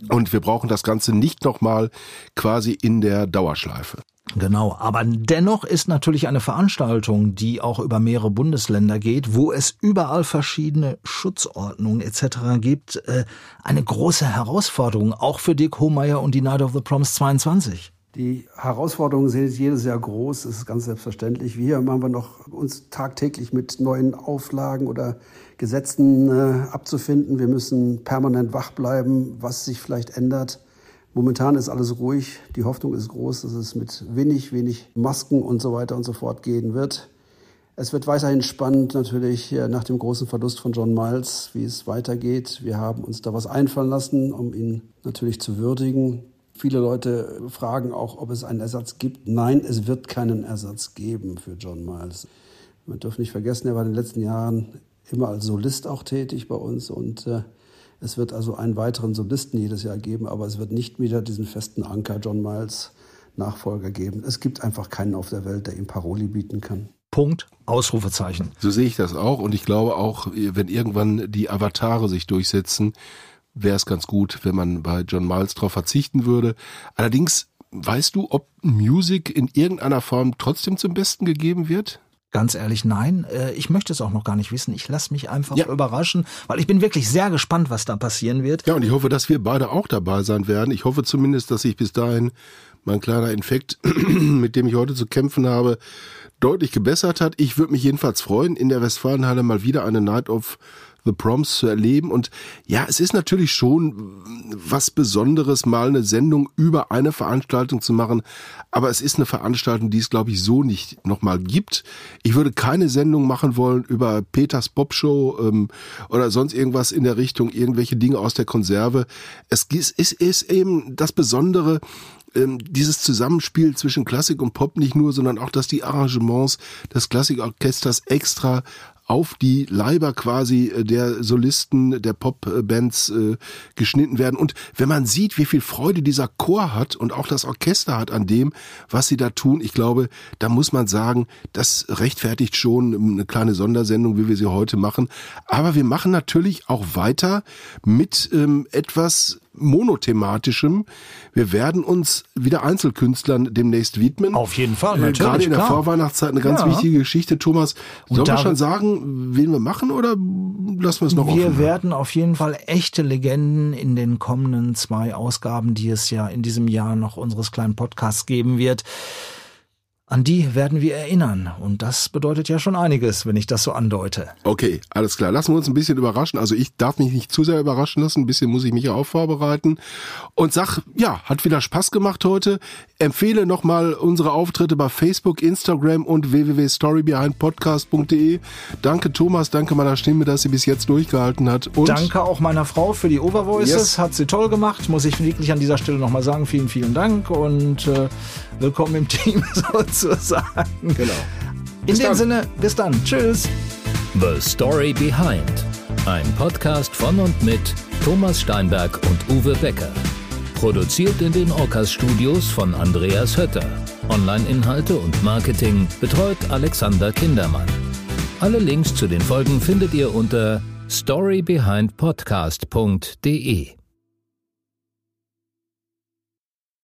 Und wir brauchen das Ganze nicht nochmal quasi in der Dauerschleife. Genau, aber dennoch ist natürlich eine Veranstaltung, die auch über mehrere Bundesländer geht, wo es überall verschiedene Schutzordnungen etc. gibt, äh, eine große Herausforderung, auch für Dick Hohmeier und die Night of the Proms 22. Die Herausforderungen sind jedes Jahr groß, das ist ganz selbstverständlich. Wir haben wir noch uns tagtäglich mit neuen Auflagen oder Gesetzen äh, abzufinden. Wir müssen permanent wach bleiben, was sich vielleicht ändert. Momentan ist alles ruhig. Die Hoffnung ist groß, dass es mit wenig, wenig Masken und so weiter und so fort gehen wird. Es wird weiterhin spannend natürlich äh, nach dem großen Verlust von John Miles, wie es weitergeht. Wir haben uns da was einfallen lassen, um ihn natürlich zu würdigen. Viele Leute fragen auch, ob es einen Ersatz gibt. Nein, es wird keinen Ersatz geben für John Miles. Man darf nicht vergessen, er war in den letzten Jahren immer als Solist auch tätig bei uns und äh, es wird also einen weiteren Solisten jedes Jahr geben, aber es wird nicht wieder diesen festen Anker John Miles Nachfolger geben. Es gibt einfach keinen auf der Welt, der ihm Paroli bieten kann. Punkt, Ausrufezeichen. So sehe ich das auch und ich glaube auch, wenn irgendwann die Avatare sich durchsetzen, wäre es ganz gut, wenn man bei John Miles drauf verzichten würde. Allerdings, weißt du, ob Music in irgendeiner Form trotzdem zum Besten gegeben wird? Ganz ehrlich, nein. Äh, ich möchte es auch noch gar nicht wissen. Ich lasse mich einfach ja. überraschen, weil ich bin wirklich sehr gespannt, was da passieren wird. Ja, und ich hoffe, dass wir beide auch dabei sein werden. Ich hoffe zumindest, dass ich bis dahin mein kleiner Infekt, (clears throat) mit dem ich heute zu kämpfen habe, deutlich gebessert hat. Ich würde mich jedenfalls freuen, in der Westfalenhalle mal wieder eine Night of The Proms zu erleben. Und ja, es ist natürlich schon was Besonderes, mal eine Sendung über eine Veranstaltung zu machen. Aber es ist eine Veranstaltung, die es, glaube ich, so nicht nochmal gibt. Ich würde keine Sendung machen wollen über Peters Bob Show ähm, oder sonst irgendwas in der Richtung, irgendwelche Dinge aus der Konserve. Es ist, ist, ist eben das Besondere, ähm, dieses Zusammenspiel zwischen Klassik und Pop nicht nur, sondern auch, dass die Arrangements des Klassikorchesters extra auf die Leiber quasi äh, der Solisten der Popbands äh, geschnitten werden. Und wenn man sieht, wie viel Freude dieser Chor hat und auch das Orchester hat an dem, was sie da tun, ich glaube, da muss man sagen, das rechtfertigt schon eine kleine Sondersendung, wie wir sie heute machen. Aber wir machen natürlich auch weiter mit ähm, etwas monothematischem. Wir werden uns wieder Einzelkünstlern demnächst widmen. Auf jeden Fall, äh, natürlich. Gerade in der klar. Vorweihnachtszeit eine ganz ja. wichtige Geschichte. Thomas, sollen wir schon sagen, wen wir machen oder lassen wir es noch Wir offen? werden auf jeden Fall echte Legenden in den kommenden zwei Ausgaben, die es ja in diesem Jahr noch unseres kleinen Podcasts geben wird. An die werden wir erinnern. Und das bedeutet ja schon einiges, wenn ich das so andeute. Okay, alles klar. Lassen wir uns ein bisschen überraschen. Also ich darf mich nicht zu sehr überraschen lassen. Ein bisschen muss ich mich ja auch vorbereiten. Und sag, ja, hat wieder Spaß gemacht heute. Empfehle nochmal unsere Auftritte bei Facebook, Instagram und www.storybehindpodcast.de. Danke Thomas, danke meiner Stimme, dass sie bis jetzt durchgehalten hat. Und Danke auch meiner Frau für die Overvoices. Yes. Hat sie toll gemacht. Muss ich wirklich an dieser Stelle nochmal sagen. Vielen, vielen Dank und äh, willkommen im Team (laughs) sozusagen. Genau. In Bis dem dann. Sinne, bis dann. Tschüss. The Story Behind. Ein Podcast von und mit Thomas Steinberg und Uwe Becker. Produziert in den Orcas Studios von Andreas Hötter. Online-Inhalte und Marketing betreut Alexander Kindermann. Alle Links zu den Folgen findet ihr unter storybehindpodcast.de.